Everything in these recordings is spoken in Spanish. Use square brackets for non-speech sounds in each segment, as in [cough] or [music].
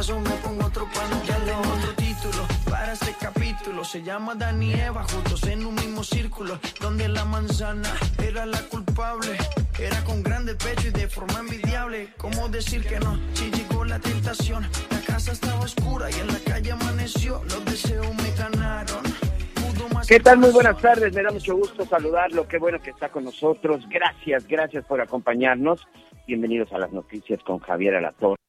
Otro reemplazo, me pongo otro palo. Ya tengo otro título para este capítulo. Se llama Dani Eva, juntos en un mismo círculo. Donde la manzana era la culpable. Era con grande pecho y de forma envidiable. ¿Cómo decir que no? Si llegó la tentación. La casa estaba oscura y en la calle amaneció. Los deseos me ganaron. Pudo más ¿Qué tal? Muy buenas tardes, me da mucho gusto saludarlo, qué bueno que está con nosotros. Gracias, gracias por acompañarnos. Bienvenidos a las noticias con Javier Alatorre.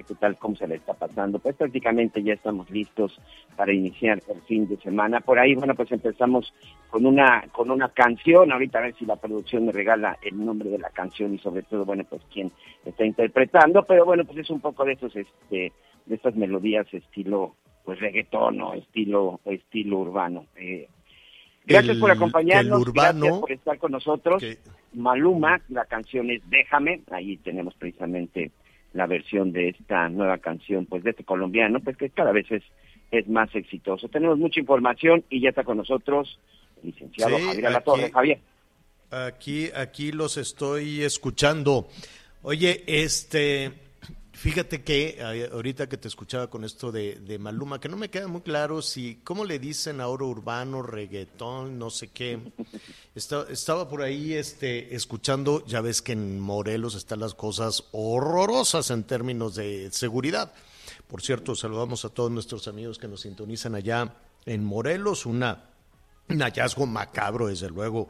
¿Qué tal? ¿Cómo se le está pasando? Pues prácticamente ya estamos listos para iniciar el fin de semana. Por ahí, bueno, pues empezamos con una con una canción. Ahorita a ver si la producción me regala el nombre de la canción y sobre todo, bueno, pues quién está interpretando. Pero bueno, pues es un poco de esos, este, de estas melodías estilo, pues reggaetón o estilo, estilo urbano. Eh, gracias El- por acompañarnos, urbano gracias por estar con nosotros. que- Maluma, la canción es Déjame, ahí tenemos precisamente la versión de esta nueva canción, pues de este colombiano, pues que cada vez es, es más exitoso. Tenemos mucha información y ya está con nosotros el licenciado Sí, Javier Alatorre. Javier. Aquí, aquí los estoy escuchando. Oye, este, fíjate que ahorita que te escuchaba con esto de, de Maluma, que no me queda muy claro si, ¿cómo le dicen ahora urbano, reggaetón, no sé qué? Esta- estaba por ahí este, escuchando, ya ves que en Morelos están las cosas horrorosas en términos de seguridad. Por cierto, saludamos a todos nuestros amigos que nos sintonizan allá en Morelos, una un hallazgo macabro, desde luego.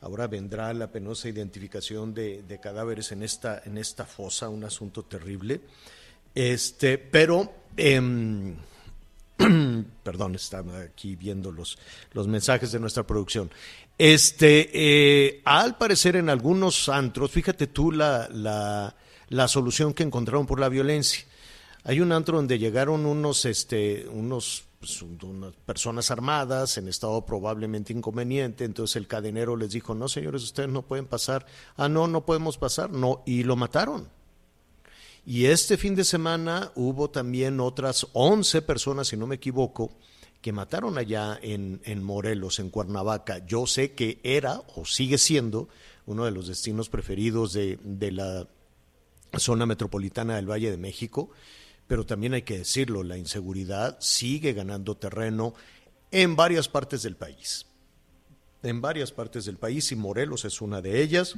Ahora vendrá la penosa identificación de, cadáveres en esta, en esta fosa, un asunto terrible. Este, pero, em, [clears throat] perdón, estaba aquí viendo los, los mensajes de nuestra producción. Este, eh, al parecer en algunos antros, fíjate tú la, la, la solución que encontraron por la violencia. Hay un antro donde llegaron unos, este, unos, pues, unas personas armadas en estado probablemente inconveniente. Entonces el cadenero les dijo, no señores, ustedes no pueden pasar. Ah, no, no podemos pasar. No, y lo mataron. Y este fin de semana hubo también otras 11 personas, si no me equivoco, que mataron allá en, en Morelos, en Cuernavaca. Yo sé que era o sigue siendo uno de los destinos preferidos de, de la zona metropolitana del Valle de México, pero también hay que decirlo, la inseguridad sigue ganando terreno en varias partes del país. En varias partes del país y Morelos es una de ellas.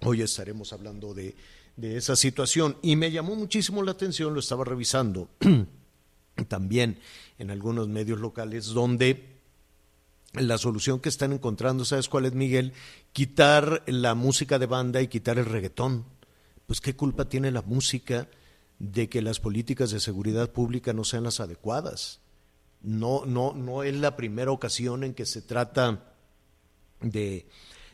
Hoy estaremos hablando de, de esa situación y me llamó muchísimo la atención, lo estaba revisando [clears throat] también en algunos medios locales, donde la solución que están encontrando, ¿sabes cuál es, Miguel? Quitar la música de banda y quitar el reggaetón. Pues qué culpa tiene la música de que las políticas de seguridad pública no sean las adecuadas. No, no, no es la primera ocasión en que se trata de,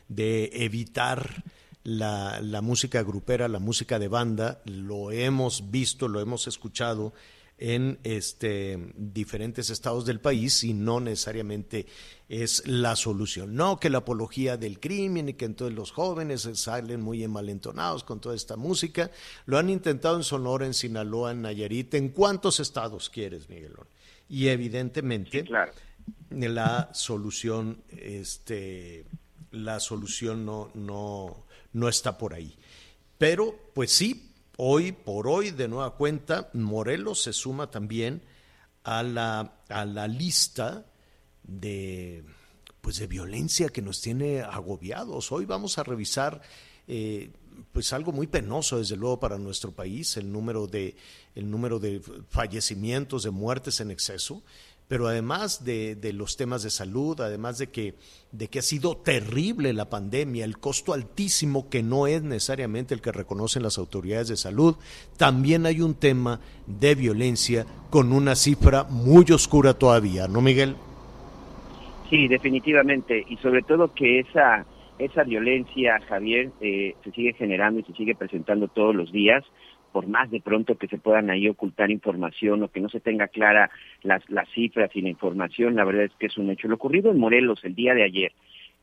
de evitar la, la música grupera, la música de banda. Lo hemos visto, lo hemos escuchado en este, diferentes estados del país y no necesariamente es la solución. No que la apología del crimen y que entonces los jóvenes salen muy envalentonados con toda esta música. Lo han intentado en Sonora, en Sinaloa, en Nayarit. ¿En cuántos estados quieres, Miguelón? Y evidentemente Sí, claro. la solución, este, la solución no, no, no está por ahí. Pero, pues sí, hoy por hoy, de nueva cuenta, Morelos se suma también a la, a la lista de pues de violencia que nos tiene agobiados. Hoy vamos a revisar eh, pues algo muy penoso desde luego para nuestro país, el número de el número de fallecimientos, de muertes en exceso, pero además de, de, los temas de salud, además de que, de que ha sido terrible la pandemia, el costo altísimo que no es necesariamente el que reconocen las autoridades de salud, también hay un tema de violencia con una cifra muy oscura todavía, ¿no, Miguel? Sí, definitivamente, y sobre todo que esa, esa violencia, Javier, eh, se sigue generando y se sigue presentando todos los días, por más de pronto que se puedan ahí ocultar información o que no se tenga clara las, las cifras y la información, la verdad es que es un hecho. Lo ocurrido en Morelos el día de ayer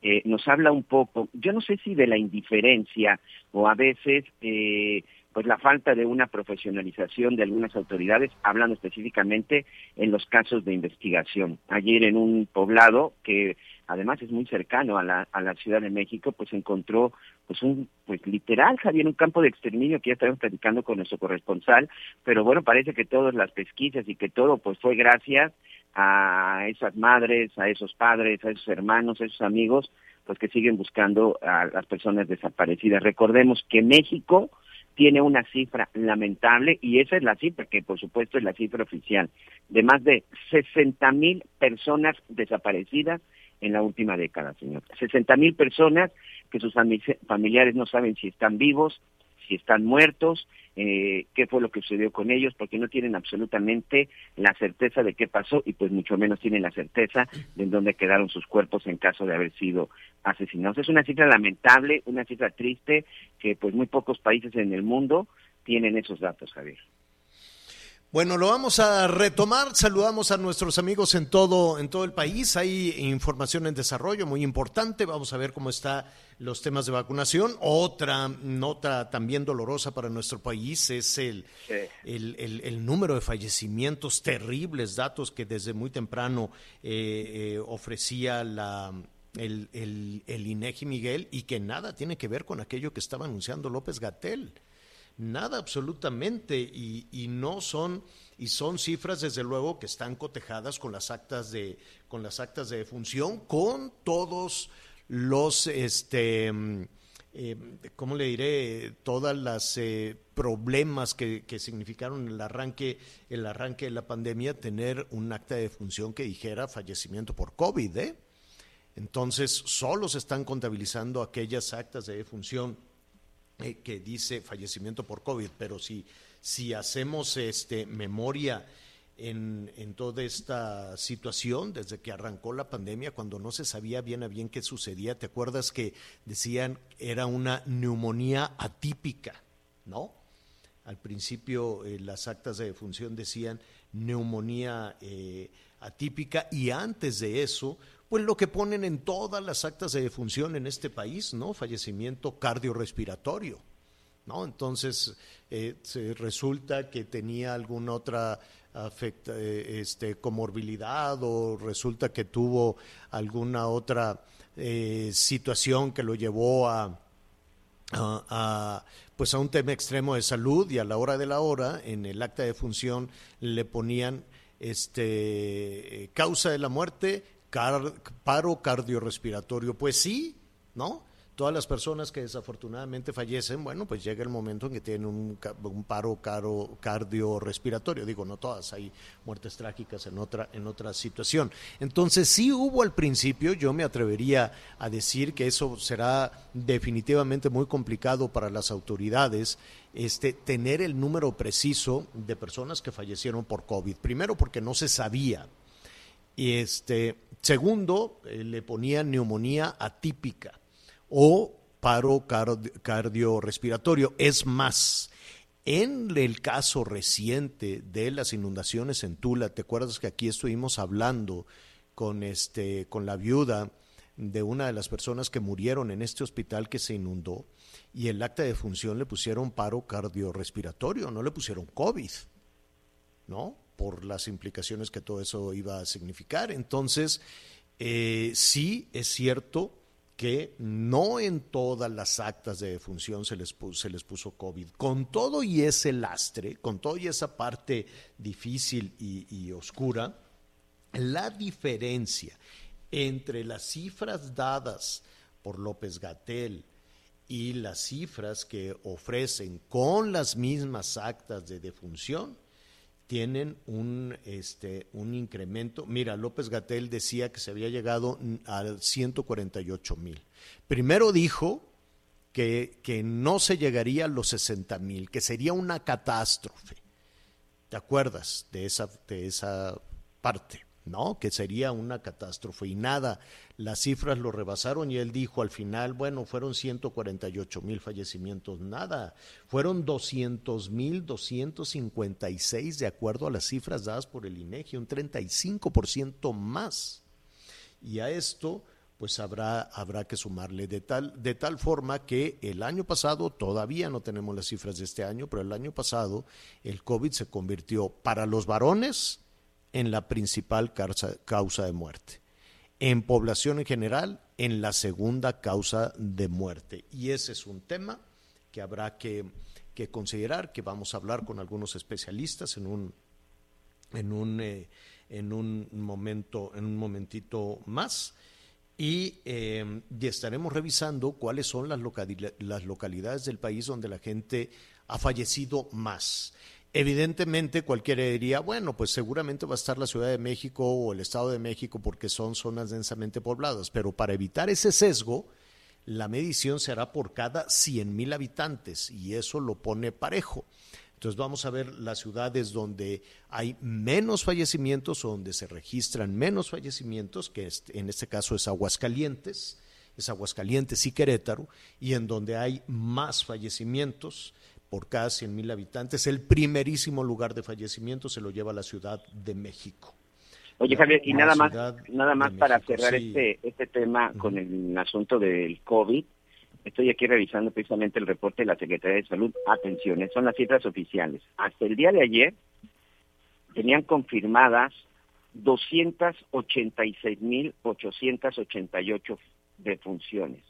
eh, nos habla un poco, yo no sé si de la indiferencia o a veces... Eh, pues la falta de una profesionalización de algunas autoridades, hablando específicamente en los casos de investigación. Ayer en un poblado que además es muy cercano a la, a la Ciudad de México, pues encontró pues un, pues literal, Javier, un campo de exterminio que ya estábamos platicando con nuestro corresponsal, pero bueno, parece que todas las pesquisas y que todo pues fue gracias a esas madres, a esos padres, a esos hermanos, a esos amigos, pues que siguen buscando a las personas desaparecidas. Recordemos que México tiene una cifra lamentable y esa es la cifra que por supuesto es la cifra oficial de más de 60 mil personas desaparecidas en la última década, señor. 60 mil personas que sus familiares no saben si están vivos, si están muertos, eh, qué fue lo que sucedió con ellos, porque no tienen absolutamente la certeza de qué pasó y pues mucho menos tienen la certeza de dónde quedaron sus cuerpos en caso de haber sido asesinados. Es una cifra lamentable, una cifra triste, que pues muy pocos países en el mundo tienen esos datos, Javier. Bueno, lo vamos a retomar. Saludamos a nuestros amigos en todo, en todo el país. Hay información en desarrollo muy importante. Vamos a ver cómo están los temas de vacunación. Otra nota también dolorosa para nuestro país es el, el, el, número de fallecimientos, terribles datos que desde muy temprano eh, eh, ofrecía la, el, el, el INEGI Miguel y que nada tiene que ver con aquello que estaba anunciando López Gatel nada absolutamente y, no son y son cifras desde luego que están cotejadas con las actas de con las actas de defunción con todos los este eh, ¿cómo le diré? Todas las eh, problemas que, que, significaron el arranque, el arranque de la pandemia, tener un acta de defunción que dijera fallecimiento por COVID, ¿eh? Entonces, solo se están contabilizando aquellas actas de defunción eh, que dice fallecimiento por COVID, pero si, si hacemos este, memoria en, en, toda esta situación, desde que arrancó la pandemia, cuando no se sabía bien a bien qué sucedía, ¿te acuerdas que decían era una neumonía atípica, ¿no? Al principio eh, las actas de defunción decían neumonía eh, atípica y antes de eso pues lo que ponen en todas las actas de defunción en este país, ¿no? Fallecimiento cardiorrespiratorio, ¿no? Entonces, eh, resulta que tenía alguna otra eh, este, comorbilidad o resulta que tuvo alguna otra eh, situación que lo llevó a, a, pues a un tema extremo de salud y a la hora de la hora en el acta de función le ponían este causa de la muerte paro cardiorrespiratorio. Pues sí, ¿no? Todas las personas que desafortunadamente fallecen, bueno, pues llega el momento en que tienen un, paro caro, cardiorrespiratorio. Digo, no todas, hay muertes trágicas en otra, en otra situación. Entonces, sí hubo al principio, yo me atrevería a decir que eso será definitivamente muy complicado para las autoridades, este, tener el número preciso de personas que fallecieron por COVID. Primero porque no se sabía. Y este, Segundo, eh, le ponían neumonía atípica o paro cardiorrespiratorio. Es más, en el caso reciente de las inundaciones en Tula, ¿te acuerdas que aquí estuvimos hablando con, este, con la viuda de una de las personas que murieron en este hospital que se inundó? Y el acta de función le pusieron paro cardiorrespiratorio, no le pusieron COVID, ¿no? Por las implicaciones que todo eso iba a significar. Entonces, eh, sí es cierto que no en todas las actas de defunción se les, puso, se les puso COVID. Con todo y ese lastre, con todo y esa parte difícil y, y oscura, la diferencia entre las cifras dadas por López Gatel y las cifras que ofrecen con las mismas actas de defunción, tienen un, este, un incremento. Mira, López Gatel decía que se había llegado a 148 mil. Primero dijo que, que no se llegaría a los 60 mil, que sería una catástrofe. ¿Te acuerdas de esa, de esa parte? ¿No? Que sería una catástrofe y nada, las cifras lo rebasaron y él dijo al final, bueno, fueron 148 mil fallecimientos, nada, fueron 200 mil 256 de acuerdo a las cifras dadas por el INEGI, un 35% más. Y a esto pues habrá, habrá que sumarle de tal, de tal forma que el año pasado, todavía no tenemos las cifras de este año, pero el año pasado el COVID se convirtió para los varones en la principal causa, de muerte. En población en general, en la segunda causa de muerte. Y ese es un tema que habrá que, considerar, que vamos a hablar con algunos especialistas en un, en un, eh, en un momento, en un momentito más. Y, eh, y, estaremos revisando cuáles son las localidades del país donde la gente ha fallecido más. Evidentemente cualquiera diría, bueno, pues seguramente va a estar la Ciudad de México o el Estado de México porque son zonas densamente pobladas, pero para evitar ese sesgo, la medición se hará por cada 100 mil habitantes y eso lo pone parejo. Entonces vamos a ver las ciudades donde hay menos fallecimientos o donde se registran menos fallecimientos, que en este caso es Aguascalientes, es Aguascalientes y Querétaro, y en donde hay más fallecimientos, por cada 100 mil habitantes. El primerísimo lugar de fallecimiento se lo lleva la Ciudad de México. Oye Javier, y nada más, nada más para cerrar este, este tema con el asunto del COVID, estoy aquí revisando precisamente el reporte de la Secretaría de Salud. Atención, son las cifras oficiales. Hasta el día de ayer tenían confirmadas 286.888 defunciones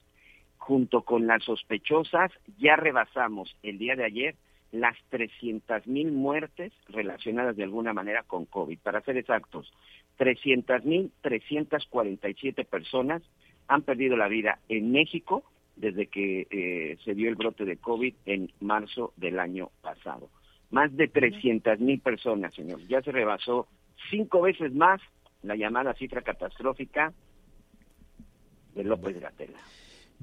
junto con las sospechosas, ya rebasamos el día de ayer las 300.000 muertes relacionadas de alguna manera con COVID. Para ser exactos, 300.347 personas han perdido la vida en México desde que eh, se dio el brote de COVID en marzo del año pasado. Más de 300.000 personas, señor. Ya se rebasó cinco veces más la llamada cifra catastrófica de López Gatela.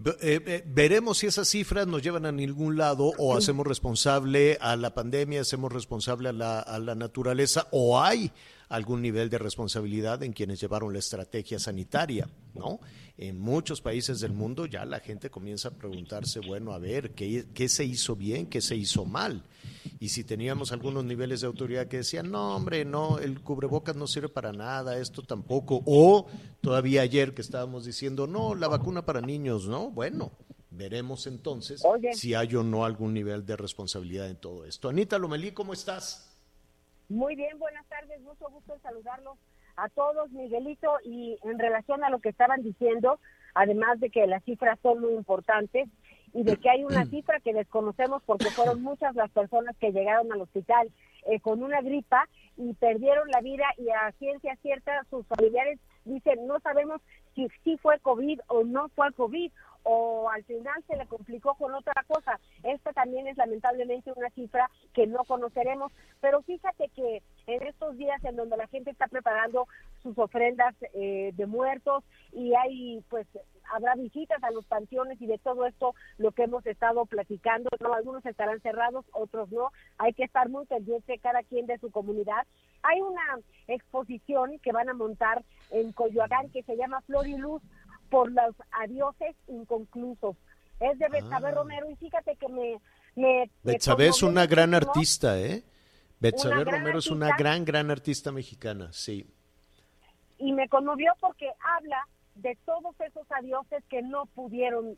Eh, eh, veremos si esas cifras nos llevan a ningún lado o hacemos responsable a la pandemia, hacemos responsable a la, a la naturaleza o hay algún nivel de responsabilidad en quienes llevaron la estrategia sanitaria, ¿no? En muchos países del mundo ya la gente comienza a preguntarse, bueno, a ver, ¿qué, qué se hizo bien, qué se hizo mal? Y si teníamos algunos niveles de autoridad que decían, no, hombre, no, el cubrebocas no sirve para nada, esto tampoco, o todavía ayer que estábamos diciendo, no, la vacuna para niños, ¿no? Bueno, veremos entonces si hay o no algún nivel de responsabilidad en todo esto. Anita Lomelí, ¿cómo estás? Muy bien, buenas tardes, mucho gusto en saludarlos a todos, Miguelito, y en relación a lo que estaban diciendo, además de que las cifras son muy importantes y de que hay una [clears throat] cifra que desconocemos porque fueron muchas las personas que llegaron al hospital eh, con una gripa y perdieron la vida y a ciencia cierta sus familiares dicen no sabemos si sí fue COVID o no fue COVID o al final se le complicó con otra cosa. Esta también es lamentablemente una cifra que no conoceremos, pero fíjate que en estos días en donde la gente está preparando sus ofrendas eh, de muertos y hay pues habrá visitas a los panteones y de todo esto lo que hemos estado platicando, no algunos estarán cerrados, otros no, hay que estar muy pendiente cada quien de su comunidad. Hay una exposición que van a montar en Coyoacán que se llama Flor y Luz por los adioses inconclusos. Es de Betsabe ah. Romero y fíjate que me... me Betsabe es una gran artista, ¿eh? Betsabe Romero es una gran, gran artista mexicana, sí. Y me conmovió porque habla de todos esos adioses que no pudieron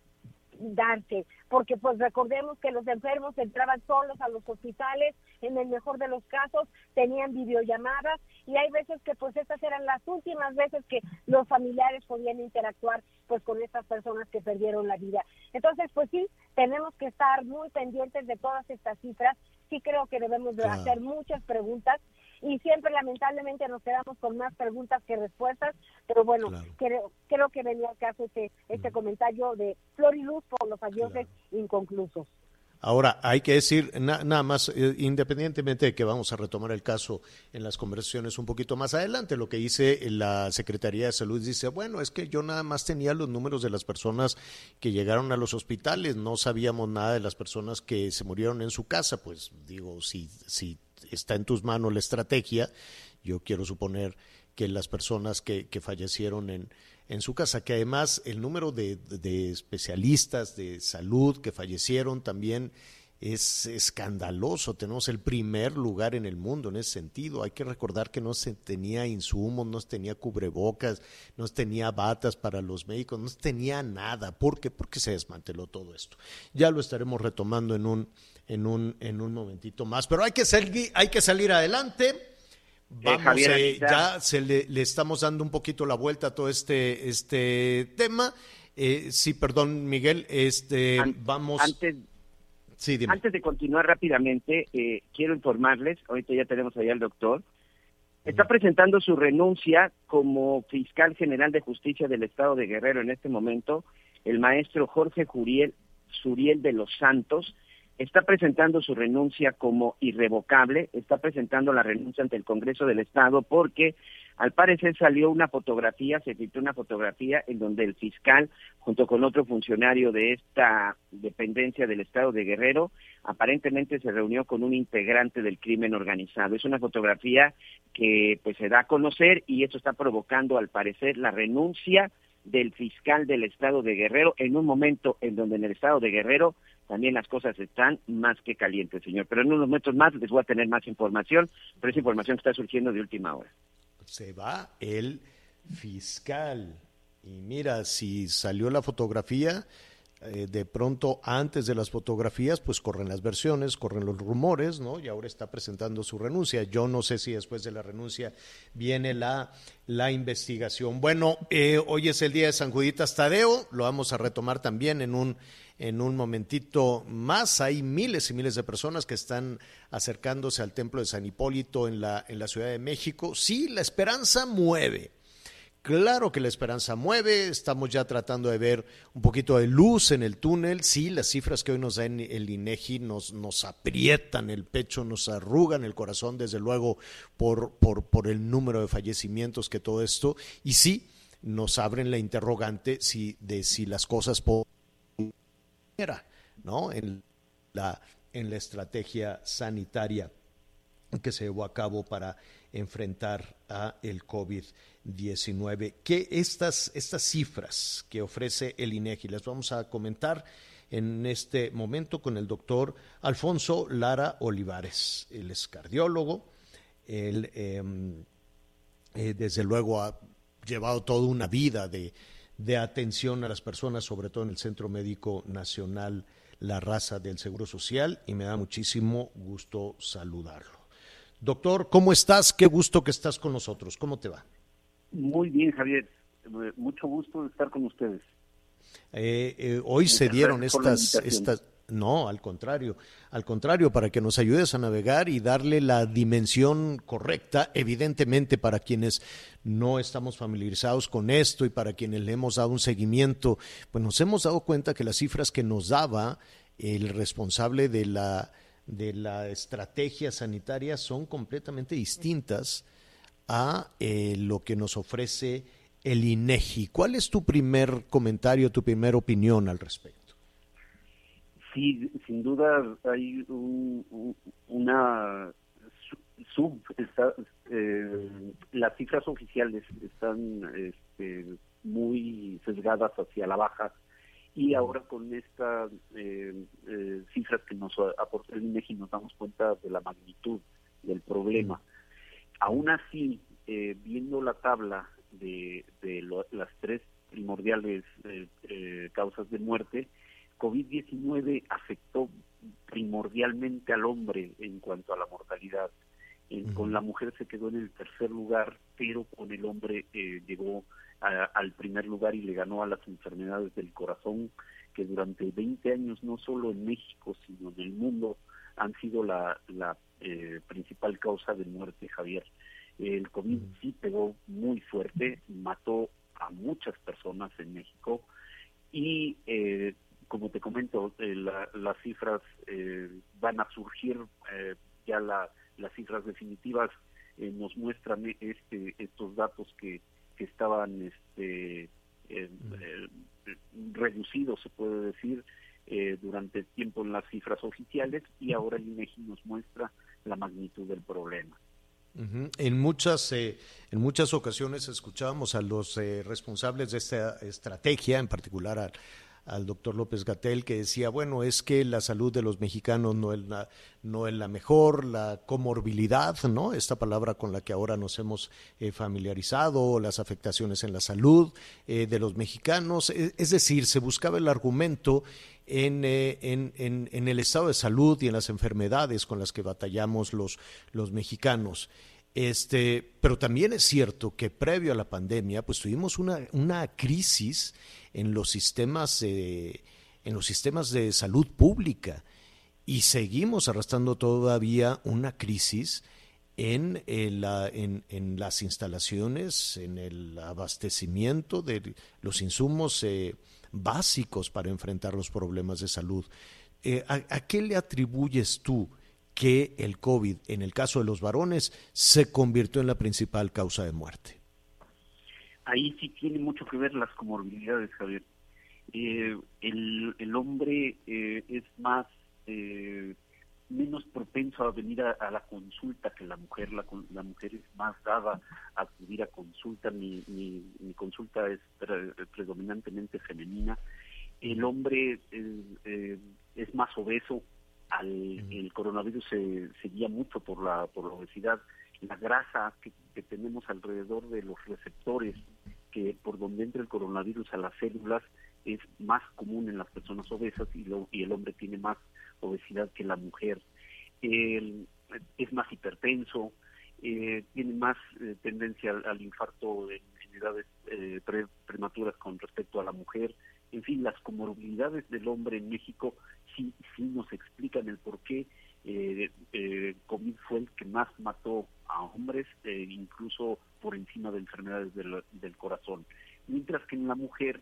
darse, porque pues recordemos que los enfermos entraban solos a los hospitales, en el mejor de los casos tenían videollamadas y hay veces que pues estas eran las últimas veces que los familiares podían interactuar pues con estas personas que perdieron la vida. Entonces pues sí, tenemos que estar muy pendientes de todas estas cifras, sí creo que debemos de hacer muchas preguntas y siempre lamentablemente nos quedamos con más preguntas que respuestas, pero bueno, creo, creo que venía al caso este, este comentario de Flor y Luz por los adioses inconclusos. Ahora, hay que decir nada más, eh, independientemente de que vamos a retomar el caso en las conversaciones un poquito más adelante, lo que dice la Secretaría de Salud dice, bueno, es que yo nada más tenía los números de las personas que llegaron a los hospitales, no sabíamos nada de las personas que se murieron en su casa, pues digo, si, si está en tus manos la estrategia, yo quiero suponer que las personas que, que fallecieron en, en su casa, que además el número de, especialistas de salud que fallecieron también es escandaloso. Tenemos el primer lugar en el mundo en ese sentido. Hay que recordar que no se tenía insumos, no se tenía cubrebocas, no se tenía batas para los médicos, no se tenía nada. ¿Por qué? Porque se desmanteló todo esto. Ya lo estaremos retomando en un, en un, en un momentito más. Pero hay que, salir, hay que salir adelante Vamos, eh, ya se le, estamos dando un poquito la vuelta a todo este, este tema. Eh, sí, perdón, Miguel, este, vamos. Antes, antes de continuar rápidamente, eh, quiero informarles, ahorita ya tenemos allá al doctor, está presentando su renuncia como fiscal general de justicia del Estado de Guerrero en este momento, el maestro Jorge Juriel Suriel de los Santos, está presentando su renuncia como irrevocable, está presentando la renuncia ante el Congreso del Estado porque al parecer salió una fotografía, se filtró una fotografía en donde el fiscal, junto con otro funcionario de esta dependencia del Estado de Guerrero, aparentemente se reunió con un integrante del crimen organizado. Es una fotografía que pues se da a conocer y esto está provocando al parecer la renuncia del fiscal del Estado de Guerrero en un momento en donde en el Estado de Guerrero también las cosas están más que calientes, señor. Pero en unos momentos más les voy a tener más información, pero esa información está surgiendo de última hora. Se va el fiscal. Y mira, si salió la fotografía, eh, de pronto antes de las fotografías, pues corren las versiones, corren los rumores, ¿no? Y ahora está presentando su renuncia. Yo no sé si después de la renuncia viene la, la investigación. Bueno, eh, hoy es el día de San Juditas Tadeo, lo vamos a retomar también en un en un momentito más. Hay miles y miles de personas que están acercándose al templo de San Hipólito en la, en la Ciudad de México. Sí, la esperanza mueve. Claro que la esperanza mueve, estamos ya tratando de ver un poquito de luz en el túnel. Sí, las cifras que hoy nos da el INEGI nos, nos aprietan el pecho, nos arrugan el corazón, desde luego, por, el número de fallecimientos que todo esto. Y sí, nos abren la interrogante si, de si las cosas ¿no? En la, en la estrategia sanitaria que se llevó a cabo para enfrentar a el COVID-19. Que estas, estas cifras que ofrece el INEGI las vamos a comentar en este momento con el doctor Alfonso Lara Olivares. Él es cardiólogo, él em, eh, desde luego ha llevado toda una vida de de atención a las personas, sobre todo en el Centro Médico Nacional La Raza del Seguro Social, y me da muchísimo gusto saludarlo. Doctor, ¿cómo estás? Qué gusto que estás con nosotros. ¿Cómo te va? Muy bien, Javier. Mucho gusto de estar con ustedes. Eh, eh, hoy se dieron estas, estas no, al contrario, al contrario, para que nos ayudes a navegar y darle la dimensión correcta, evidentemente para quienes no estamos familiarizados con esto y para quienes le hemos dado un seguimiento, pues nos hemos dado cuenta que las cifras que nos daba el responsable de la, de la estrategia sanitaria son completamente distintas a eh, lo que nos ofrece el INEGI. ¿Cuál es tu primer comentario, tu primera opinión al respecto? sí, sin duda hay una sub, eh, las cifras oficiales están este, muy sesgadas hacia la baja y ahora con estas eh, eh, cifras que nos aportó el INEGI nos damos cuenta de la magnitud del problema. Aún así, viendo la tabla de, las tres primordiales causas de muerte, COVID-19 afectó primordialmente al hombre en cuanto a la mortalidad. Eh, con la mujer se quedó en el tercer lugar, pero con el hombre eh, llegó al primer lugar y le ganó a las enfermedades del corazón, que durante 20 años, no solo en México, sino en el mundo, han sido la, la eh, principal causa de muerte, Javier. El COVID sí pegó muy fuerte, mató a muchas personas en México y, eh, como te comento, eh, las cifras van a surgir, ya la, las cifras definitivas nos muestran este, estos datos que, que estaban este, reducidos, se puede decir, eh, durante el tiempo en las cifras oficiales y ahora el INEGI nos muestra la magnitud del problema. En muchas, eh, en muchas ocasiones escuchábamos a los eh, responsables de esta estrategia, en particular a, al doctor López Gatel que decía, bueno, es que la salud de los mexicanos no es la, no es la mejor, la comorbilidad, ¿no? Esta palabra con la que ahora nos hemos eh, familiarizado, las afectaciones en la salud eh, de los mexicanos, e, es decir, se buscaba el argumento en, eh, en, en, en, el estado de salud y en las enfermedades con las que batallamos los, los mexicanos. Este, pero también es cierto que previo a la pandemia, pues tuvimos una, una crisis en los sistemas sistemas de salud pública y seguimos arrastrando todavía una crisis en, en, las instalaciones, en el abastecimiento de los insumos eh, básicos para enfrentar los problemas de salud. Eh, ¿a, ¿A qué le atribuyes tú que el COVID, en el caso de los varones, se convirtió en la principal causa de muerte? ahí sí tiene mucho que ver las comorbilidades, Javier. Eh, el, hombre eh, es más eh, menos propenso a venir a, la consulta que la mujer. La, la mujer es más dada a acudir a consulta. Mi, mi, mi consulta es predominantemente femenina. El hombre es más obeso. Al, el coronavirus se, se guía mucho por la, por la obesidad la grasa que, tenemos alrededor de los receptores que por donde entra el coronavirus a las células es más común en las personas obesas y, lo, y el hombre tiene más obesidad que la mujer. es más hipertenso, eh, tiene más eh, tendencia al, infarto en, edades eh, prematuras con respecto a la mujer. En fin, las comorbilidades del hombre en México sí, sí nos explican el por qué eh, eh, COVID fue el que más mató a hombres, eh, incluso por encima de enfermedades del, corazón. Mientras que en la mujer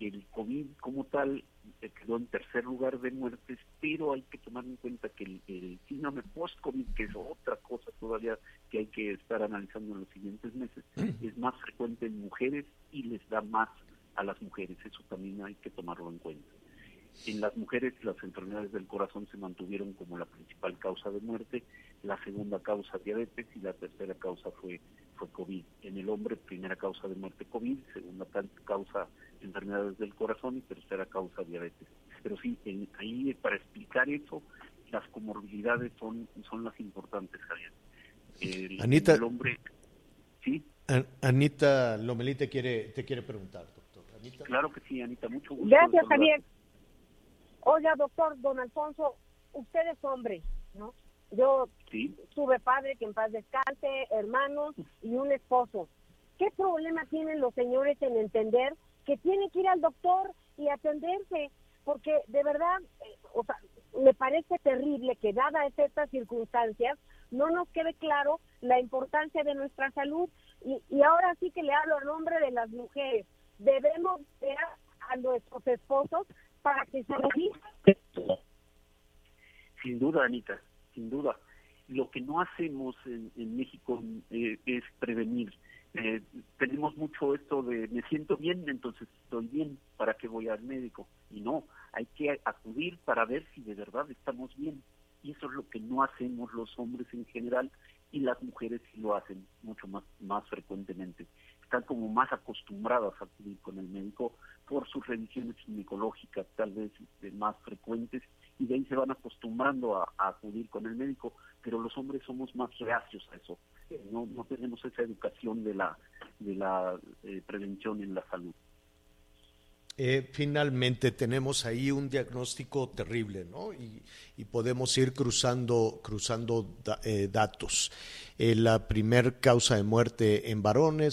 el COVID como tal eh, quedó en tercer lugar de muertes, pero hay que tomar en cuenta que el, el síndrome post-COVID, que es otra cosa todavía que hay que estar analizando en los siguientes meses, es más frecuente en mujeres y les da más a las mujeres. Eso también hay que tomarlo en cuenta. En las mujeres las enfermedades del corazón se mantuvieron como la principal causa de muerte, la segunda causa diabetes y la tercera causa fue, fue COVID. En el hombre primera causa de muerte COVID, segunda causa enfermedades del corazón y tercera causa diabetes. Pero sí, ahí para explicar eso, las comorbilidades son, son las importantes, Javier. El, Anita, el hombre, ¿sí? Anita Lomelí te quiere, te quiere preguntar, Claro que sí, Anita, mucho gusto. Gracias, Javier. Oiga, doctor, don Alfonso, usted es hombre, ¿no? Yo tuve padre, que en paz descanse, hermanos y un esposo. ¿Qué problema tienen los señores en entender que tienen que ir al doctor y atenderse? Porque de verdad, eh, o sea, me parece terrible que dadas estas circunstancias no nos quede claro la importancia de nuestra salud. Y, y ahora sí que le hablo al nombre de las mujeres. Debemos ver a nuestros esposos para que se Sin duda, Anita, sin duda. Lo que no hacemos en, México eh, es prevenir. Eh, tenemos mucho esto de me siento bien, entonces estoy bien, ¿para qué voy al médico? Y no, hay que acudir para ver si de verdad estamos bien. Y eso es lo que no hacemos los hombres en general y las mujeres lo hacen mucho más, más frecuentemente están como más acostumbradas a acudir con el médico por sus revisiones ginecológicas tal vez este, más frecuentes y de ahí se van acostumbrando a, acudir con el médico, pero los hombres somos más reacios a eso, no, no tenemos esa educación de la, de la eh, prevención en la salud. eh, finalmente tenemos ahí un diagnóstico terrible, ¿no? Y, y podemos ir cruzando, cruzando da, eh, datos. Eh, la primer causa de muerte en varones.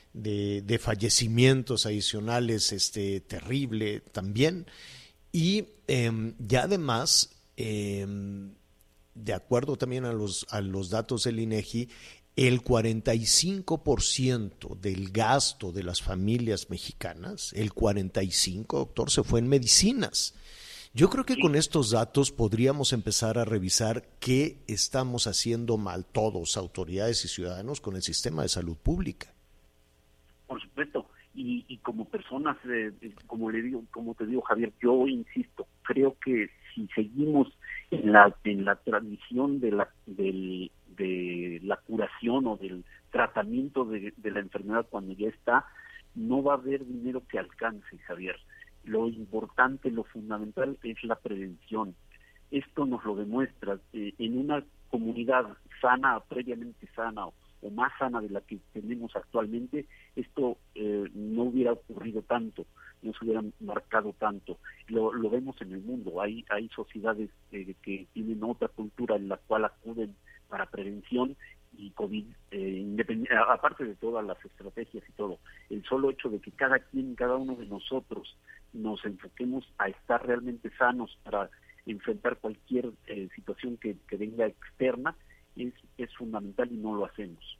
de, de fallecimientos adicionales este, terrible también. Y eh, ya además, eh, de acuerdo también a los, a los datos del INEGI, el 45% del gasto de las familias mexicanas, el 45%, doctor, se fue en medicinas. Yo creo que con estos datos podríamos empezar a revisar qué estamos haciendo mal todos, autoridades y ciudadanos, con el sistema de salud pública por supuesto. Y, y como personas, eh, como le digo, como te digo Javier, yo insisto, creo que si seguimos en la en la tradición de la del, de la curación o del tratamiento de, de la enfermedad cuando ya está, no va a haber dinero que alcance, Javier. Lo importante, lo fundamental es la prevención. Esto nos lo demuestra. Eh, en una comunidad sana, previamente sana o más sana de la que tenemos actualmente, esto eh, no hubiera ocurrido tanto, no se hubiera marcado tanto. Lo, lo vemos en el mundo, hay, hay sociedades eh, que tienen otra cultura en la cual acuden para prevención y COVID, eh, aparte de todas las estrategias y todo, el solo hecho de que cada quien, cada uno de nosotros nos enfoquemos a estar realmente sanos para enfrentar cualquier eh, situación que, que venga externa, es, fundamental y no lo hacemos.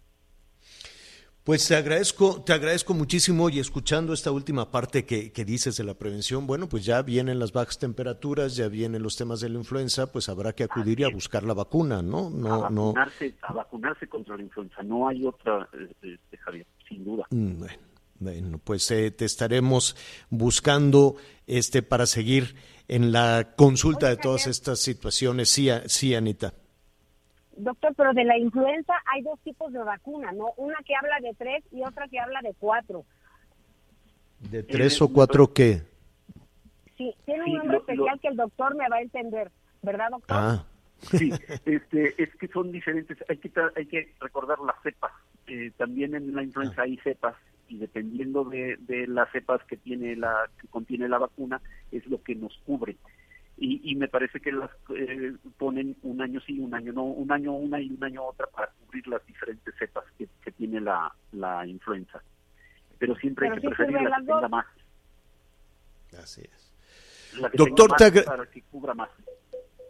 Pues te agradezco, te agradezco muchísimo y escuchando esta última parte que, que, dices de la prevención, bueno, pues ya vienen las bajas temperaturas, ya vienen los temas de la influenza, pues habrá que acudir y a buscar la vacuna, ¿no? no a, vacunarse, no... a vacunarse contra la influenza, no hay otra, este, Javier, sin duda. Mm, bueno, bueno pues eh, te estaremos buscando este para seguir en la consulta Oye, de todas Javier. estas situaciones. Sí, sí, Anita. Doctor, pero de la influenza hay dos tipos de vacuna, ¿no? Una que habla de tres y otra que habla de cuatro. ¿De tres eh, o cuatro qué? Sí, tiene un nombre lo, especial lo... que el doctor me va a entender, ¿verdad, doctor? Ah. Sí, [laughs] este, es que son diferentes. Hay que, hay que recordar las cepas. Eh, también en la influenza ah. hay cepas y dependiendo de, de, las cepas que tiene la que contiene la vacuna es lo que nos cubre y, y me parece que las eh, ponen un año sí, un año no, un año una y un año otra para cubrir las diferentes cepas que, que tiene la, la influenza. Pero siempre Pero hay que sí preferir la que tenga más. Así es. La que Doctor, más te, para que cubra más.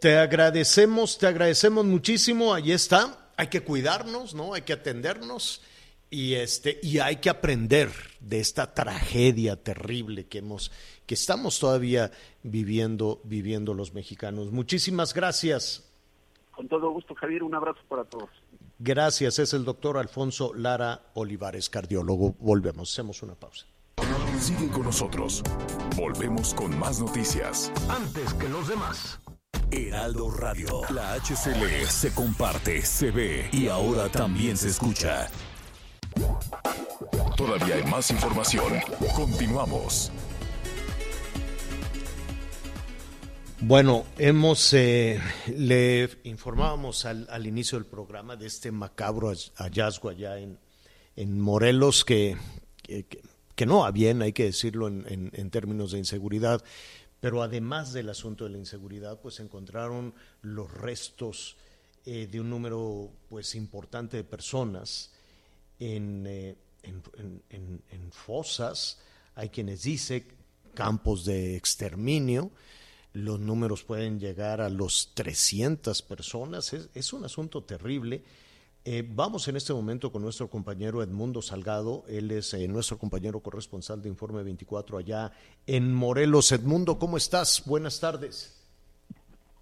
te agradecemos, te agradecemos muchísimo. Ahí está. Hay que cuidarnos, ¿no? Hay que atendernos y este y hay que aprender de esta tragedia terrible que hemos que estamos todavía viviendo viviendo los mexicanos. Muchísimas gracias. Con todo gusto, Javier, un abrazo para todos. Gracias, es el doctor Alfonso Lara Olivares, cardiólogo. Volvemos, hacemos una pausa. Sigue con nosotros. Volvemos con más noticias. Antes que los demás. Heraldo Radio. La HCL se comparte, se ve y ahora también se escucha. Todavía hay más información. Continuamos. Bueno, hemos, eh, le informábamos al, al, inicio del programa de este macabro hallazgo allá en, en Morelos que, que, no va bien, hay que decirlo en, en, en, términos de inseguridad, pero además del asunto de la inseguridad, pues encontraron los restos eh, de un número pues importante de personas en, eh, en fosas, hay quienes dicen campos de exterminio, los números pueden llegar a los 300 personas, es, es un asunto terrible. Eh, vamos en este momento con nuestro compañero Edmundo Salgado, él es eh, nuestro compañero corresponsal de Informe 24 allá en Morelos. Edmundo, ¿cómo estás? Buenas tardes.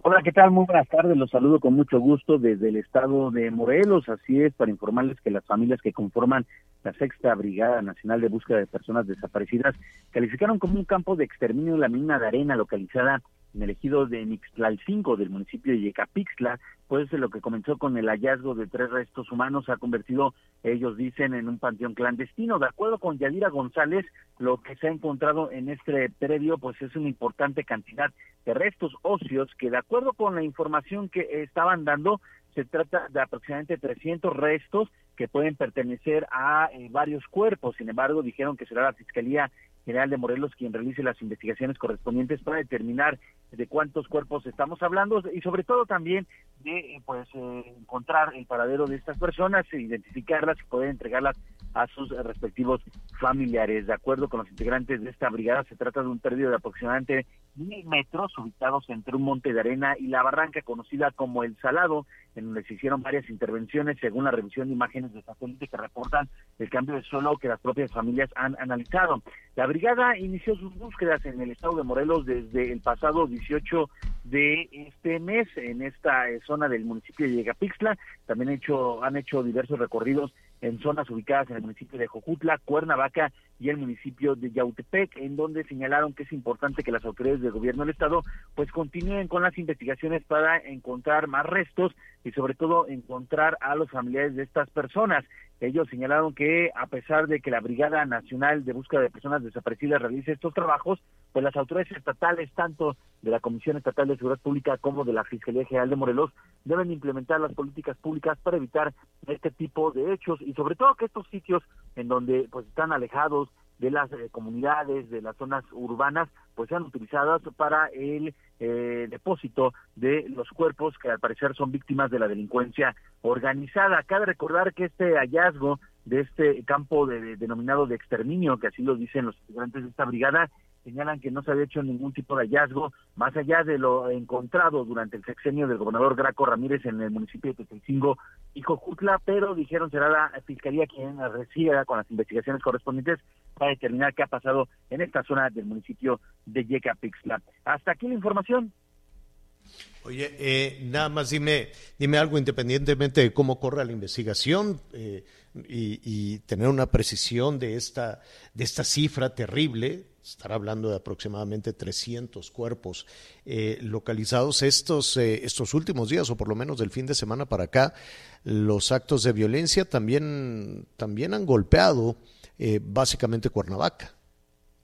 Hola, ¿qué tal? Muy buenas tardes. Los saludo con mucho gusto desde el estado de Morelos. Así es, para informarles que las familias que conforman la Sexta Brigada Nacional de Búsqueda de Personas Desaparecidas calificaron como un campo de exterminio la mina de arena localizada en el ejido de Mixtlalcingo del municipio de Yecapixtla, pues lo que comenzó con el hallazgo de tres restos humanos ha convertido, ellos dicen, en un panteón clandestino. De acuerdo con Yadira González, lo que se ha encontrado en este predio, pues es una importante cantidad de restos óseos que, de acuerdo con la información que estaban dando, se trata de aproximadamente 300 restos que pueden pertenecer a eh, varios cuerpos. Sin embargo, dijeron que será la Fiscalía General de Morelos quien realice las investigaciones correspondientes para determinar de cuántos cuerpos estamos hablando y sobre todo también de eh, pues eh, encontrar el paradero de estas personas, e identificarlas y poder entregarlas a sus respectivos familiares. De acuerdo con los integrantes de esta brigada, se trata de un periodo de aproximadamente mil metros ubicados entre un monte de arena y la barranca conocida como El Salado, en donde se hicieron varias intervenciones según la revisión de imágenes de satélite que reportan el cambio de suelo que las propias familias han analizado. La brigada inició sus búsquedas en el estado de Morelos desde el pasado 18 de este mes en esta eh, zona del municipio de Yegapixtla. También hecho, han hecho diversos recorridos en zonas ubicadas en el municipio de Jojutla, Cuernavaca y el municipio de Yautepec, en donde señalaron que es importante que las autoridades del gobierno del estado pues continúen con las investigaciones para encontrar más restos y sobre todo encontrar a los familiares de estas personas. Ellos señalaron que a pesar de que la Brigada Nacional de Búsqueda de Personas Desaparecidas realice estos trabajos, pues las autoridades estatales, tanto de la Comisión Estatal de Seguridad Pública como de la Fiscalía General de Morelos, deben implementar las políticas públicas para evitar este tipo de hechos y sobre todo que estos sitios en donde pues están alejados de las eh, comunidades, de las zonas urbanas, pues sean utilizadas para el eh, depósito de los cuerpos que al parecer son víctimas de la delincuencia organizada. Cabe recordar que este hallazgo de este campo de, denominado de exterminio, que así lo dicen los integrantes de esta brigada, señalan que no se había hecho ningún tipo de hallazgo, más allá de lo encontrado durante el sexenio del gobernador Graco Ramírez en el municipio de Tetelcingo y Jojutla, pero dijeron será la Fiscalía quien reciba con las investigaciones correspondientes para determinar qué ha pasado en esta zona del municipio de Yecapixtla. Hasta aquí la información. Oye, eh, nada más dime, dime algo independientemente de cómo corra la investigación eh, y, y, tener una precisión de esta, de esta cifra terrible estar hablando de aproximadamente 300 cuerpos eh, localizados estos, eh, estos últimos días, o por lo menos del fin de semana para acá, los actos de violencia también, también han golpeado eh, básicamente Cuernavaca.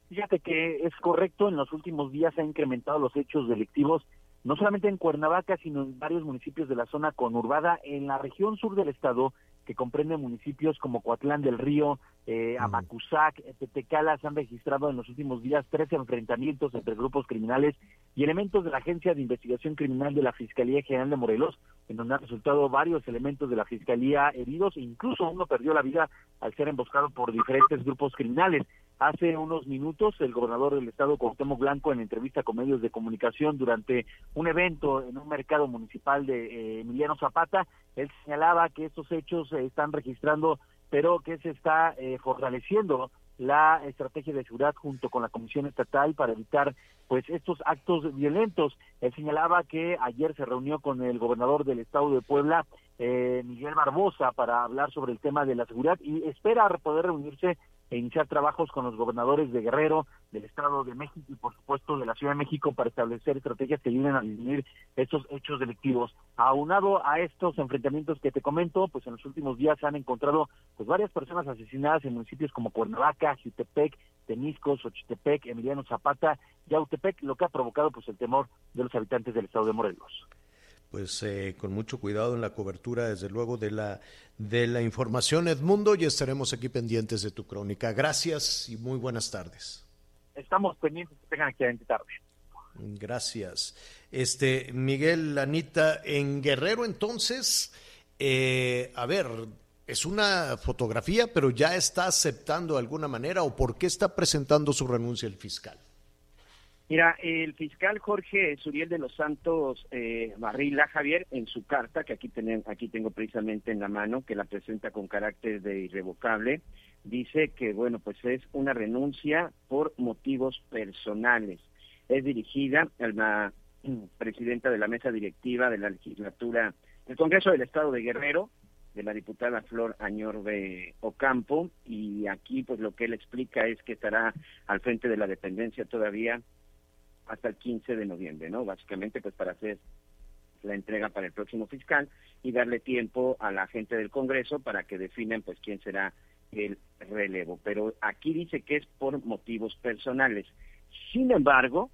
Fíjate que es correcto, en los últimos días se han incrementado los hechos delictivos, no solamente en Cuernavaca, sino en varios municipios de la zona conurbada, en la región sur del estado, que comprende municipios como Coatlán del Río, eh, Amacuzac, Tetecala, se han registrado en los últimos días 13 enfrentamientos entre grupos criminales y elementos de la Agencia de Investigación Criminal de la Fiscalía General de Morelos, en donde han resultado varios elementos de la Fiscalía heridos, incluso uno perdió la vida al ser emboscado por diferentes grupos criminales. Hace unos minutos, el gobernador del estado, Cuauhtémoc Blanco, en entrevista con medios de comunicación durante un evento en un mercado municipal de eh, Emiliano Zapata, él señalaba que estos hechos se están registrando, pero que se está eh, fortaleciendo la estrategia de seguridad junto con la Comisión Estatal para evitar pues estos actos violentos. Él señalaba que ayer se reunió con el gobernador del estado de Puebla, eh, Miguel Barbosa, para hablar sobre el tema de la seguridad y espera poder reunirse e iniciar trabajos con los gobernadores de Guerrero, del Estado de México y por supuesto de la Ciudad de México para establecer estrategias que ayuden a disminuir estos hechos delictivos. Aunado a estos enfrentamientos que te comento, pues en los últimos días se han encontrado pues varias personas asesinadas en municipios como Cuernavaca, Jutepec, Temisco, Xochitepec, Emiliano Zapata, Yautepec, lo que ha provocado pues el temor de los habitantes del estado de Morelos pues eh, con mucho cuidado en la cobertura, desde luego, de la, de la información, Edmundo, y estaremos aquí pendientes de tu crónica. Gracias y muy buenas tardes. Estamos pendientes que tengan aquí a tarde. Gracias. Este, Miguel, Anita, en Guerrero, entonces, eh, a ver, es una fotografía, pero ya está aceptando de alguna manera, o por qué está presentando su renuncia el fiscal. Mira, el fiscal Jorge Suriel de los Santos eh, Barrila Javier, en su carta, que aquí, aquí tengo precisamente en la mano, que la presenta con carácter de irrevocable, dice que, bueno, pues es una renuncia por motivos personales. Es dirigida a la [clears throat] presidenta de la mesa directiva de la legislatura del Congreso del Estado de Guerrero, de la diputada Flor Añorbe Ocampo, y aquí pues lo que él explica es que estará al frente de la dependencia todavía hasta el 15 de noviembre, ¿no? Básicamente pues para hacer la entrega para el próximo fiscal y darle tiempo a la gente del Congreso para que definan pues quién será el relevo. Pero aquí dice que es por motivos personales. Sin embargo,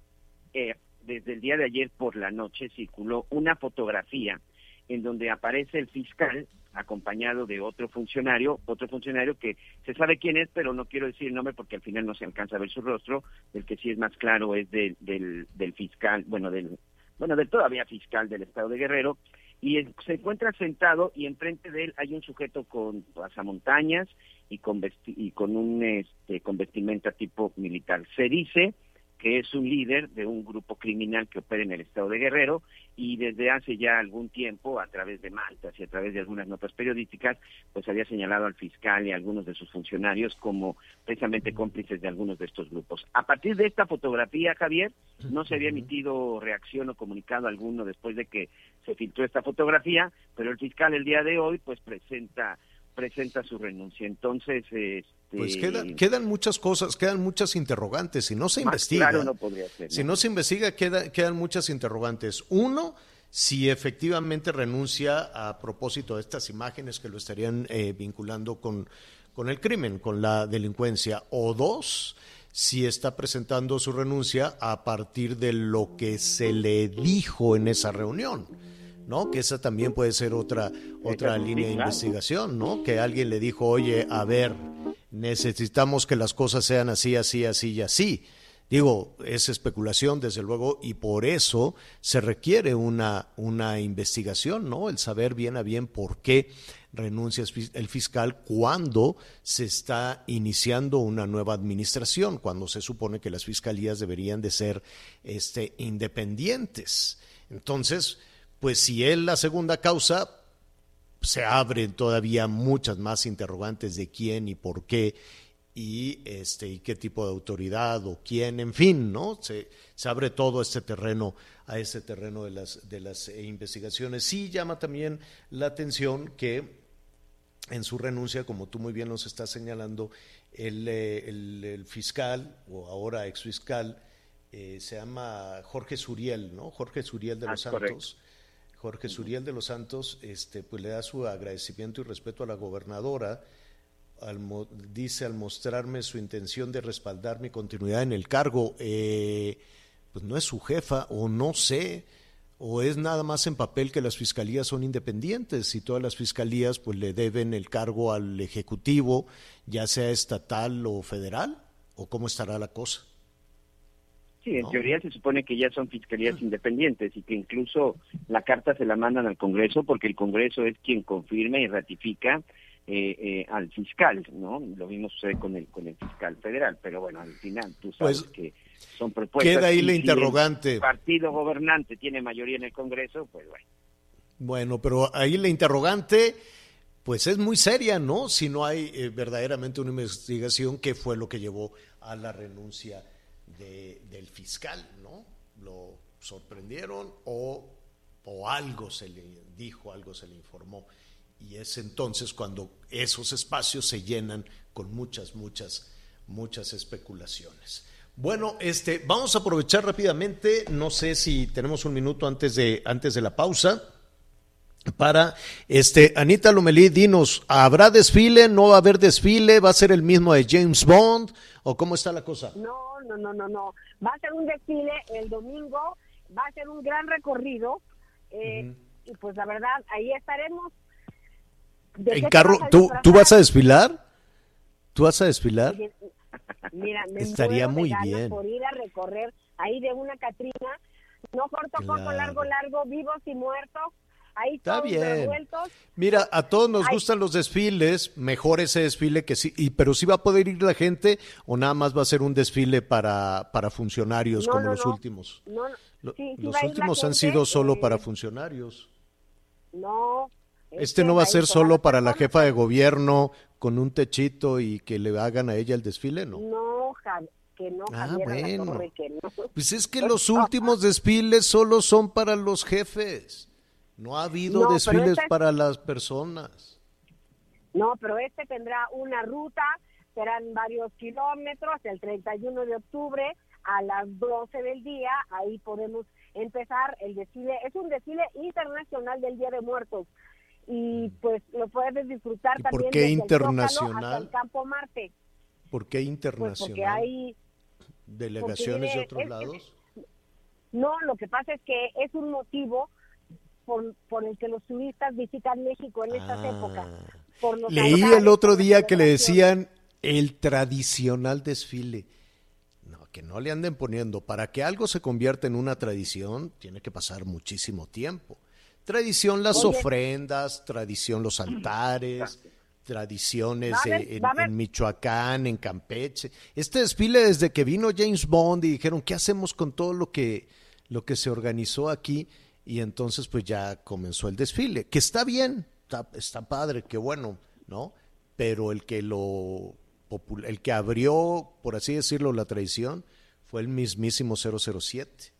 eh, desde el día de ayer por la noche circuló una fotografía en donde aparece el fiscal acompañado de otro funcionario, otro funcionario que se sabe quién es, pero no quiero decir el nombre porque al final no se alcanza a ver su rostro, el que sí es más claro es del, del, del fiscal, bueno, del, bueno, del todavía fiscal del estado de Guerrero, y se encuentra sentado y enfrente de él hay un sujeto con pasamontañas y con, y con un este, con vestimenta tipo militar. Se dice que es un líder de un grupo criminal que opera en el estado de Guerrero y desde hace ya algún tiempo, a través de maltas y a través de algunas notas periodísticas, pues había señalado al fiscal y a algunos de sus funcionarios como precisamente cómplices de algunos de estos grupos. A partir de esta fotografía, Javier, no se había emitido reacción o comunicado alguno después de que se filtró esta fotografía, pero el fiscal el día de hoy pues presenta presenta su renuncia. Entonces, este... pues quedan, quedan muchas cosas, quedan muchas interrogantes. Si no se investiga, no podría ser, si no se investiga, queda, quedan muchas interrogantes. Uno, si efectivamente renuncia a propósito de estas imágenes que lo estarían eh, vinculando con, con el crimen, con la delincuencia. O dos, si está presentando su renuncia a partir de lo que se le dijo en esa reunión. ¿No? Que esa también puede ser otra, otra línea de investigación, ¿no? Que alguien le dijo, oye, a ver, necesitamos que las cosas sean así, así, así y así. Digo, es especulación, desde luego, y por eso se requiere una, una investigación, ¿no? El saber bien a bien por qué renuncia el fiscal cuando se está iniciando una nueva administración, cuando se supone que las fiscalías deberían de ser este, independientes. Entonces, pues si es la segunda causa, se abren todavía muchas más interrogantes de quién y por qué y este y qué tipo de autoridad o quién, en fin, ¿no? Se, se abre todo este terreno a ese terreno de las de las eh, investigaciones. Sí llama también la atención que en su renuncia, como tú muy bien nos estás señalando, el, eh, fiscal o ahora ex fiscal eh, se llama Jorge Suriel, ¿no? Jorge Suriel de ah, los Santos. Jorge Suriel de los Santos, este, pues le da su agradecimiento y respeto a la gobernadora, dice al mostrarme su intención de respaldar mi continuidad en el cargo, eh, pues no es su jefa o no sé, o es nada más en papel que las fiscalías son independientes y todas las fiscalías pues le deben el cargo al ejecutivo, ya sea estatal o federal, o cómo estará la cosa. Sí, en teoría se supone que ya son fiscalías independientes y que incluso la carta se la mandan al Congreso porque el Congreso es quien confirma y ratifica eh, eh, al fiscal, ¿no? Lo vimos con el con el fiscal federal, pero bueno, al final tú sabes pues, que son propuestas. Queda ahí la interrogante. el partido gobernante tiene mayoría en el Congreso, pues bueno. Bueno, pero ahí la interrogante pues es muy seria, ¿no? Si no hay eh, verdaderamente una investigación, ¿qué fue lo que llevó a la renuncia del fiscal, ¿no? Lo sorprendieron o, o algo se le dijo, algo se le informó. Y es entonces cuando esos espacios se llenan con muchas, muchas, muchas especulaciones. Bueno, este, vamos a aprovechar rápidamente, no sé si tenemos un minuto antes de, antes de la pausa para este Anita Lomelí, dinos, ¿habrá desfile? ¿No va a haber desfile? ¿Va a ser el mismo de James Bond? ¿O cómo está la cosa? No, no, no, no, no. Va a ser un desfile el domingo, va a ser un gran recorrido. Eh, y pues la verdad, ahí estaremos. ¿En carro? ¿Tú, ¿Tú vas a desfilar? ¿Tú vas a desfilar? Mira, me estaría muy bien. Por ir a recorrer ahí de una Catrina, no corto, corto, largo, largo, vivos y muertos Ahí Está bien. Mira, a todos nos gustan los desfiles, mejor ese desfile que sí, y, pero sí va a poder ir la gente o nada más va a ser un desfile para, para funcionarios como los últimos. los últimos han sido solo para funcionarios. No. Este no va a ser solo para la jefa de gobierno con un techito y que le hagan a ella el desfile, ¿no? No, que no, Ah, bueno. Que no. Pues es que [laughs] los últimos desfiles solo son para los jefes. No ha habido No, desfiles esta es- para las personas. No, pero este tendrá una ruta, serán varios kilómetros, el 31 de octubre a las 12 del día, ahí podemos empezar el desfile. Es un desfile internacional del Día de Muertos y pues lo puedes disfrutar Mm. ¿Y por también qué desde el Zócalo internacional? hasta el Campo Marte. ¿Por qué Pues internacional? porque hay ¿Delegaciones porque de otros es- lados? No, lo que pasa es que es un motivo por, por el que los turistas visitan México en estas Ah. épocas. por los Leí altares, el otro día que le decían el tradicional desfile. No, que no le anden poniendo. Para que algo se convierta en una tradición, tiene que pasar muchísimo tiempo. Tradición las Oye. ofrendas, tradición los altares, tradiciones eh, en, en Michoacán, en Campeche. Este desfile desde que vino James Bond y dijeron, ¿qué hacemos con todo lo que, lo que se organizó aquí? Y entonces pues ya comenzó el desfile, que está bien, está, está padre, qué bueno, ¿no? Pero el que lo el que abrió, por así decirlo, la tradición fue el mismísimo 007,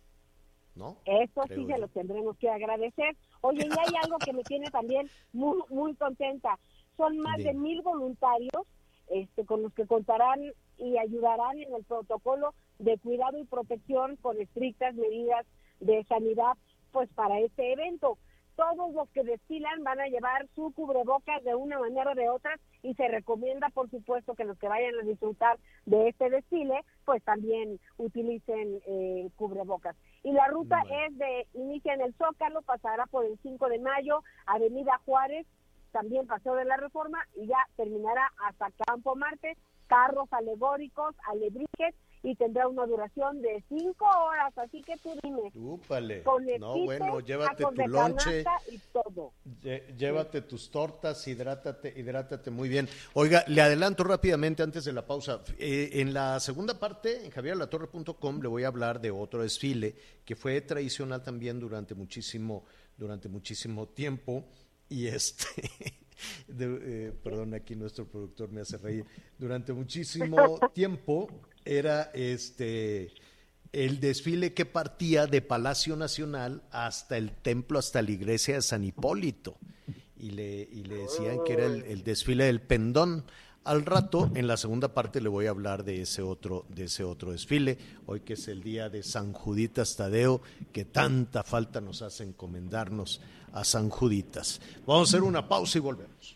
¿no? Eso Creo sí se lo tendremos que agradecer. Oye, y hay algo que me tiene también muy, muy contenta. Son más de mil voluntarios este, con los que contarán y ayudarán en el protocolo de cuidado y protección con estrictas medidas de sanidad pues para este evento. Todos los que desfilan van a llevar su cubrebocas de una manera o de otra y se recomienda, por supuesto, que los que vayan a disfrutar de este desfile, pues también utilicen eh, cubrebocas. Y la ruta Bueno. es de, inicia en el Zócalo, pasará por el 5 de mayo, Avenida Juárez, también Paseo de la Reforma y ya terminará hasta Campo Marte, carros alegóricos, alebrijes y tendrá una duración de cinco horas, así que tú dime, Úpale. con No, bueno, llévate tu lonche. y todo. Lle- Llévate tus tortas, hidrátate, hidrátate muy bien. Oiga, le adelanto rápidamente antes de la pausa. Eh, en la segunda parte, en javierlatorre.com, le voy a hablar de otro desfile que fue tradicional también durante muchísimo, durante muchísimo tiempo. Y este, [laughs] de- eh, perdón, aquí nuestro productor me hace reír. Durante muchísimo [laughs] tiempo era este el desfile que partía de Palacio Nacional hasta el templo, hasta la iglesia de San Hipólito. Y le, y le decían que era el, el desfile del pendón. Al rato, en la segunda parte, le voy a hablar de ese otro, de ese otro desfile. Hoy que es el día de San Juditas Tadeo, que tanta falta nos hace encomendarnos a San Juditas. Vamos a hacer una pausa y volvemos.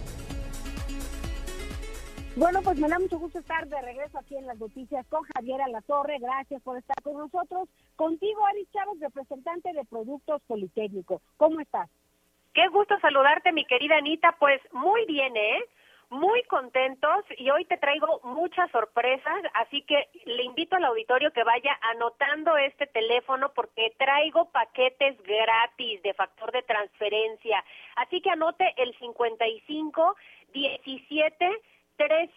Bueno, pues me da mucho gusto estar de regreso aquí en las noticias con Javier Alatorre. Gracias por estar con nosotros. Contigo, Ari Chávez, representante de Productos Politécnico. ¿Cómo estás? Qué gusto saludarte, mi querida Anita. Pues muy bien, ¿eh? Muy contentos y hoy te traigo muchas sorpresas, así que le invito al auditorio que vaya anotando este teléfono porque traigo paquetes gratis de factor de transferencia. Así que anote el 55 17 13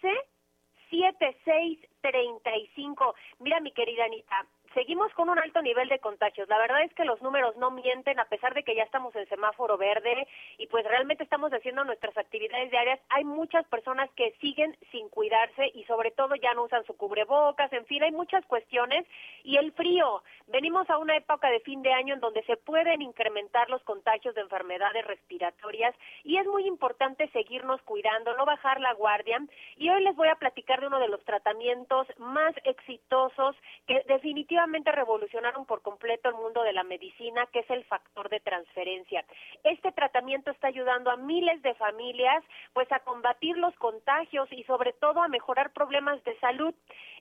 76 35. Mira, mi querida Anita, seguimos con un alto nivel de contagios. La verdad es que los números no mienten, a pesar de que ya estamos en semáforo verde y pues realmente estamos haciendo nuestras actividades diarias. Hay muchas personas que siguen sin cuidarse y sobre todo ya no usan su cubrebocas, en fin, hay muchas cuestiones. Y el frío, venimos a una época de fin de año en donde se pueden incrementar los contagios de enfermedades respiratorias y es muy importante seguirnos cuidando, no bajar la guardia. Y hoy les voy a platicar de uno de los tratamientos más exitosos que definitivamente revolucionaron por completo el mundo de la medicina, que es el factor de transferencia. Este tratamiento está ayudando a miles de familias pues a combatir los contagios y sobre todo a mejorar problemas de salud.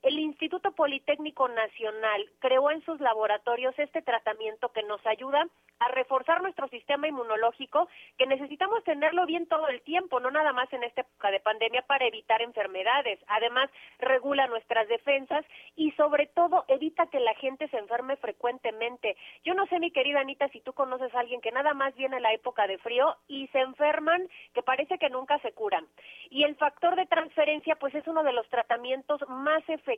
El Instituto Politécnico Nacional creó en sus laboratorios este tratamiento que nos ayuda a reforzar nuestro sistema inmunológico, que necesitamos tenerlo bien todo el tiempo, no nada más en esta época de pandemia para evitar enfermedades. Además, regula nuestras defensas y sobre todo evita que la gente se enferme frecuentemente. Yo no sé, mi querida Anita, si tú conoces a alguien que nada más viene la época de frío y se enferman que parece que nunca se curan. Y el factor de transferencia, pues es uno de los tratamientos más efectivos.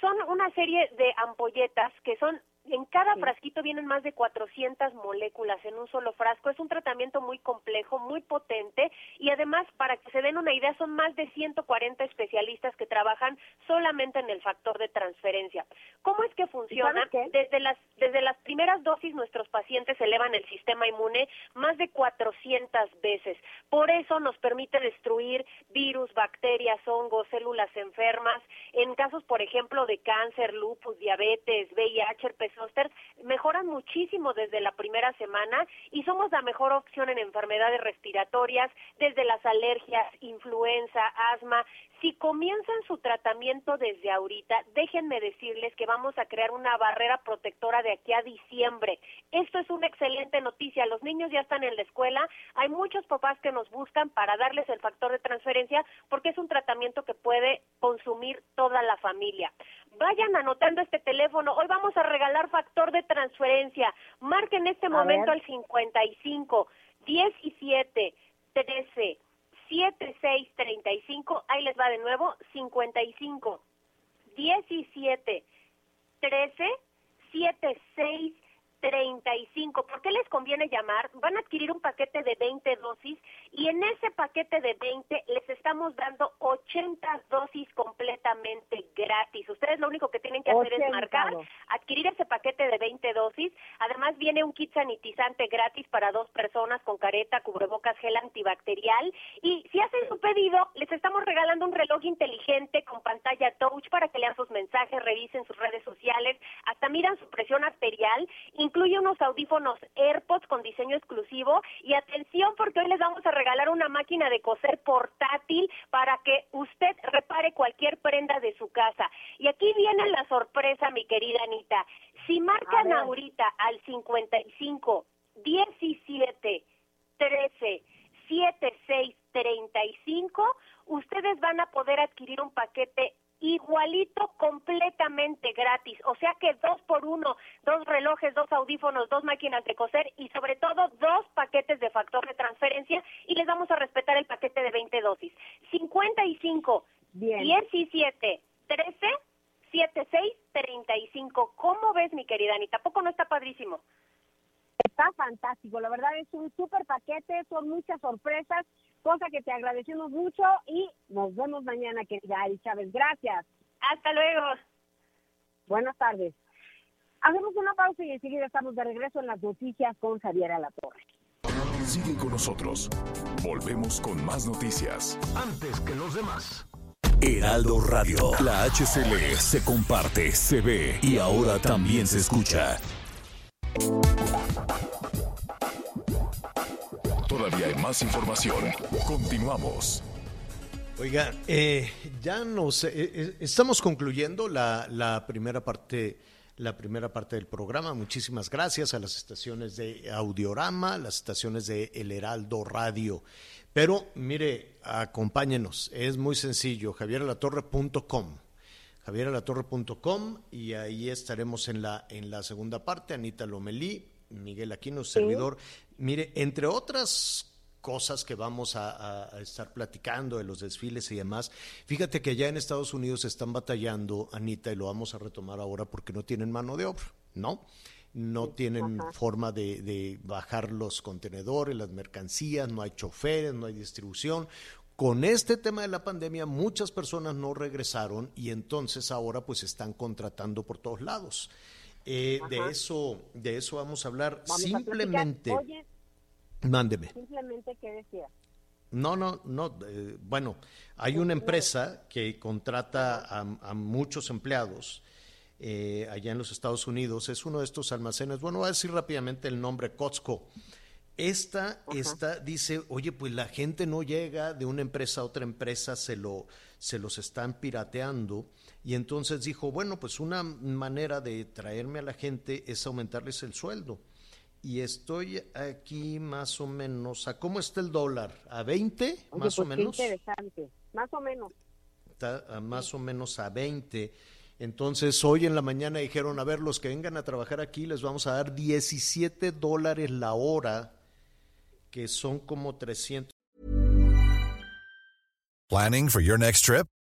Son una serie de ampolletas que son en cada frasquito vienen más de 400 moléculas en un solo frasco. Es un tratamiento muy complejo, muy potente y además, para que se den una idea, son más de 140 especialistas que trabajan solamente en el factor de transferencia. ¿Cómo es que funciona? Desde las, desde las primeras dosis nuestros pacientes elevan el sistema inmune más de 400 veces. Por eso nos permite destruir virus, bacterias, hongos, células enfermas. En casos, por ejemplo, de cáncer, lupus, diabetes, VIH, herpes mejoran muchísimo desde la primera semana y somos la mejor opción en enfermedades respiratorias, desde las alergias, influenza, asma. Si comienzan su tratamiento desde ahorita, déjenme decirles que vamos a crear una barrera protectora de aquí a diciembre. Esto es una excelente noticia. Los niños ya están en la escuela. Hay muchos papás que nos buscan para darles el factor de transferencia porque es un tratamiento que puede consumir toda la familia. Vayan anotando este teléfono. Hoy vamos a regalar factor de transferencia. Marquen este momento al 55 17 13 7635. Ahí les va de nuevo. 55 17 13 76 35. ¿Por qué les conviene llamar? Van a adquirir un paquete de 20 dosis y en ese paquete de 20 les estamos dando 80 dosis completamente gratis. Ustedes lo único que tienen que hacer es marcar, adquirir ese paquete de 20 dosis. Además viene un kit sanitizante gratis para dos personas con careta, cubrebocas, gel antibacterial. Y si hacen su pedido, les estamos regalando un reloj inteligente con pantalla touch para que lean sus mensajes, revisen sus redes sociales, hasta miran su presión arterial. Incluye unos audífonos AirPods con diseño exclusivo y atención porque hoy les vamos a regalar una máquina de coser portátil para que usted repare cualquier prenda de su casa. Y aquí viene la sorpresa, mi querida Anita. Si marcan ahorita al 55 17 13 76 35, ustedes van a poder adquirir un paquete igualito completamente gratis. O sea que dos por uno, dos relojes, dos audífonos, dos máquinas de coser y sobre todo dos paquetes de factor de transferencia y les vamos a respetar el paquete de 20 dosis. 55, Bien. 17, 13, 76, 35. ¿Cómo ves, mi querida Anita? ¿Poco no está padrísimo? Está fantástico, la verdad es un súper paquete, son muchas sorpresas cosa que te agradecemos mucho y nos vemos mañana, querida Ari Chávez. Gracias. Hasta luego. Buenas tardes. Hacemos una pausa y enseguida estamos de regreso en las noticias con Javier Alatorre. Sigue con nosotros. Volvemos con más noticias. Antes que los demás. Heraldo Radio. La HCL se comparte, se ve y ahora también se escucha. Todavía hay más información. Continuamos. Oiga, eh, ya nos eh, eh, estamos concluyendo la, primera parte, la primera parte del programa. Muchísimas gracias a las estaciones de Audiorama, las estaciones de El Heraldo Radio. Pero mire, acompáñenos, es muy sencillo, javieralatorre.com javieralatorre.com y ahí estaremos en la, en la segunda parte, Anita Lomelí, Miguel Aquino, servidor. Mire, entre otras cosas que vamos a, estar platicando de los desfiles y demás. Fíjate que ya en Estados Unidos están batallando, Anita, y lo vamos a retomar ahora porque no tienen mano de obra, ¿no? No tienen forma de, de, bajar los contenedores, las mercancías, no hay choferes, no hay distribución. Con este tema de la pandemia, muchas personas no regresaron y entonces ahora pues están contratando por todos lados. Eh, de eso, de eso vamos a hablar. simplemente, mándeme. Simplemente, ¿qué decía? No, no, no. Eh, bueno, hay una empresa que contrata a, muchos empleados eh, allá en los Estados Unidos. Es uno de estos almacenes. Bueno, voy a decir rápidamente el nombre Costco. Esta, esta dice, oye, pues la gente no llega de una empresa a otra empresa, se lo, se los están pirateando y entonces dijo, bueno, pues una manera de traerme a la gente es aumentarles el sueldo. y estoy aquí más o menos. ¿A cómo está el dólar? ¿A 20? Oye, más o pues qué menos. interesante. Más o menos. Está a más o menos a 20. Entonces, hoy en la mañana dijeron, a ver, los que vengan a trabajar aquí les vamos a dar 17 dólares la hora, que son como 300. Planning for your next trip?